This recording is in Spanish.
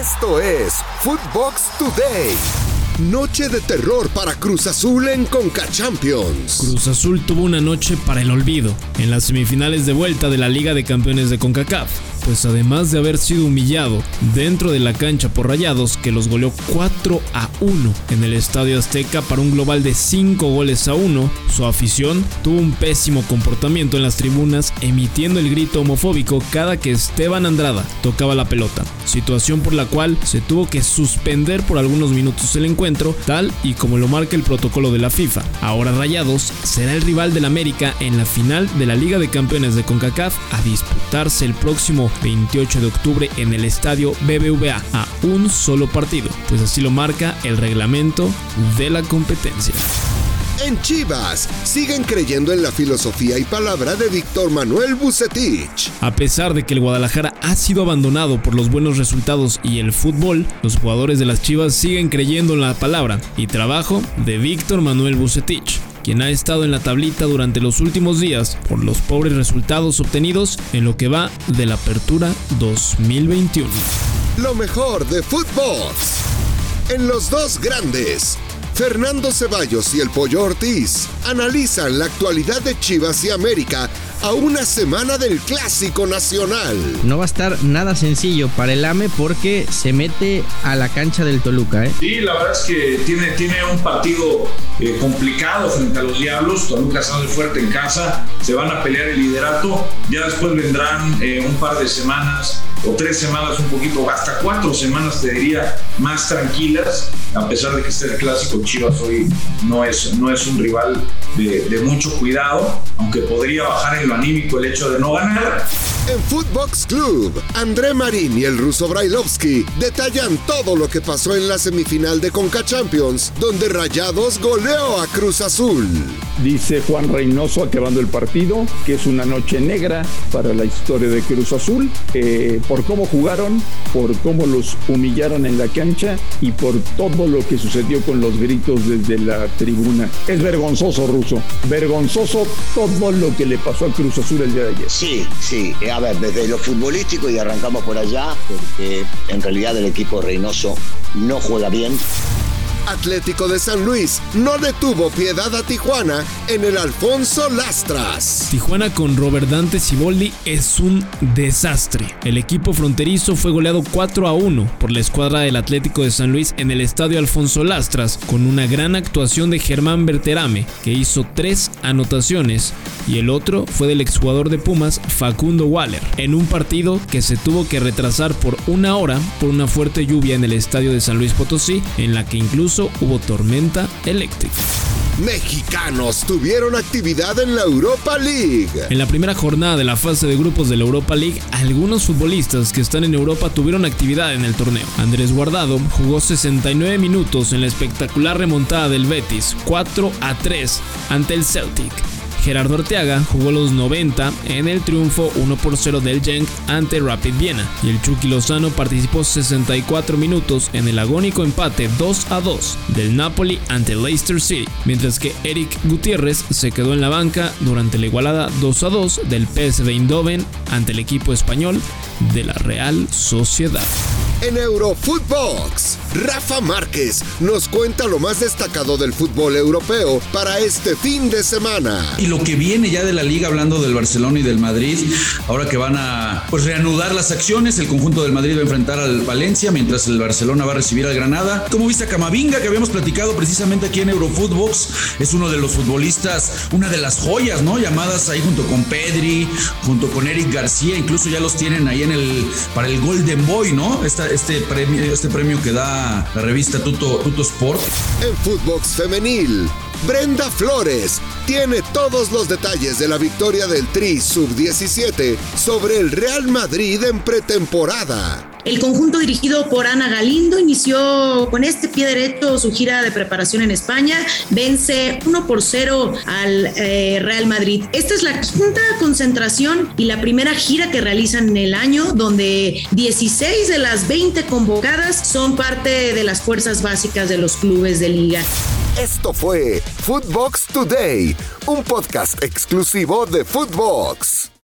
Esto es Footbox Today. Noche de terror para Cruz Azul en Conca Champions. Cruz Azul tuvo una noche para el olvido en las semifinales de vuelta de la Liga de Campeones de CONCACAF pues además de haber sido humillado dentro de la cancha por Rayados, que los goleó 4 a 1 en el Estadio Azteca para un global de 5 goles a 1, su afición tuvo un pésimo comportamiento en las tribunas, emitiendo el grito homofóbico cada que Esteban Andrada tocaba la pelota, situación por la cual se tuvo que suspender por algunos minutos el encuentro, tal y como lo marca el protocolo de la FIFA. Ahora Rayados será el rival del América en la final de la Liga de Campeones de CONCACAF a disputarse el próximo 28 de octubre en el estadio BBVA a un solo partido, pues así lo marca el reglamento de la competencia. En Chivas, siguen creyendo en la filosofía y palabra de Víctor Manuel Bucetich. A pesar de que el Guadalajara ha sido abandonado por los buenos resultados y el fútbol, los jugadores de las Chivas siguen creyendo en la palabra y trabajo de Víctor Manuel Bucetich quien ha estado en la tablita durante los últimos días por los pobres resultados obtenidos en lo que va de la apertura 2021. Lo mejor de fútbol. En los dos grandes, Fernando Ceballos y el Pollo Ortiz analizan la actualidad de Chivas y América a una semana del Clásico Nacional. No va a estar nada sencillo para el AME porque se mete a la cancha del Toluca. ¿eh? Sí, la verdad es que tiene, tiene un partido eh, complicado frente a los Diablos. Toluca sale fuerte en casa, se van a pelear el liderato. Ya después vendrán eh, un par de semanas o tres semanas un poquito, hasta cuatro semanas te diría, más tranquilas, a pesar de que este clásico Chivas hoy no es, no es un rival de, mucho cuidado, aunque podría bajar en lo anímico el hecho de no ganar. En Footbox Club, André Marín y el ruso Brailovsky detallan todo lo que pasó en la semifinal de Conca Champions, donde Rayados goleó a Cruz Azul. Dice Juan Reynoso acabando el partido que es una noche negra para la historia de Cruz Azul, eh, por cómo jugaron, por cómo los humillaron en la cancha y por todo lo que sucedió con los gritos desde la tribuna. Es vergonzoso, ruso, vergonzoso todo lo que le pasó a Cruz Azul el día de ayer. Sí, sí, a ver, desde lo futbolístico y arrancamos por allá, porque en realidad el equipo Reynoso no juega bien. Atlético de San Luis no detuvo piedad a Tijuana en el Alfonso Lastras. Tijuana con Robert Dante Ciboldi es un desastre. El equipo fronterizo fue goleado 4 a 1 por la escuadra del Atlético de San Luis en el estadio Alfonso Lastras con una gran actuación de Germán Berterame que hizo tres anotaciones y el otro fue del exjugador de Pumas Facundo Waller en un partido que se tuvo que retrasar por una hora por una fuerte lluvia en el estadio de San Luis Potosí en la que incluso hubo tormenta eléctrica. Mexicanos tuvieron actividad en la Europa League. En la primera jornada de la fase de grupos de la Europa League, algunos futbolistas que están en Europa tuvieron actividad en el torneo. Andrés Guardado jugó 69 minutos en la espectacular remontada del Betis, 4 a 3 ante el Celtic. Gerardo Arteaga jugó los 90 en el triunfo 1 por 0 del Genk ante Rapid Viena y el Chucky Lozano participó 64 minutos en el agónico empate 2 a 2 del Napoli ante Leicester City, mientras que Eric Gutiérrez se quedó en la banca durante la igualada 2 a 2 del PSV Eindhoven ante el equipo español de la Real Sociedad. En Eurofootbox, Rafa Márquez nos cuenta lo más destacado del fútbol europeo para este fin de semana. Y lo que viene ya de la liga, hablando del Barcelona y del Madrid, ahora que van a pues, reanudar las acciones, el conjunto del Madrid va a enfrentar al Valencia, mientras el Barcelona va a recibir al Granada. Como viste a Camavinga, que habíamos platicado precisamente aquí en Eurofootbox, es uno de los futbolistas, una de las joyas, ¿no? Llamadas ahí junto con Pedri, junto con Eric García, incluso ya los tienen ahí en el para el Golden Boy, ¿no? Este, premio, este premio que da la revista Tuto, Tuto Sport. En Footbox Femenil, Brenda Flores tiene los detalles de la victoria del Tri Sub-17 sobre el Real Madrid en pretemporada. El conjunto dirigido por Ana Galindo inició con este pie derecho su gira de preparación en España. Vence 1 por 0 al eh, Real Madrid. Esta es la quinta concentración y la primera gira que realizan en el año, donde 16 de las 20 convocadas son parte de las fuerzas básicas de los clubes de liga. Esto fue Footbox Today, un podcast exclusivo de Footbox.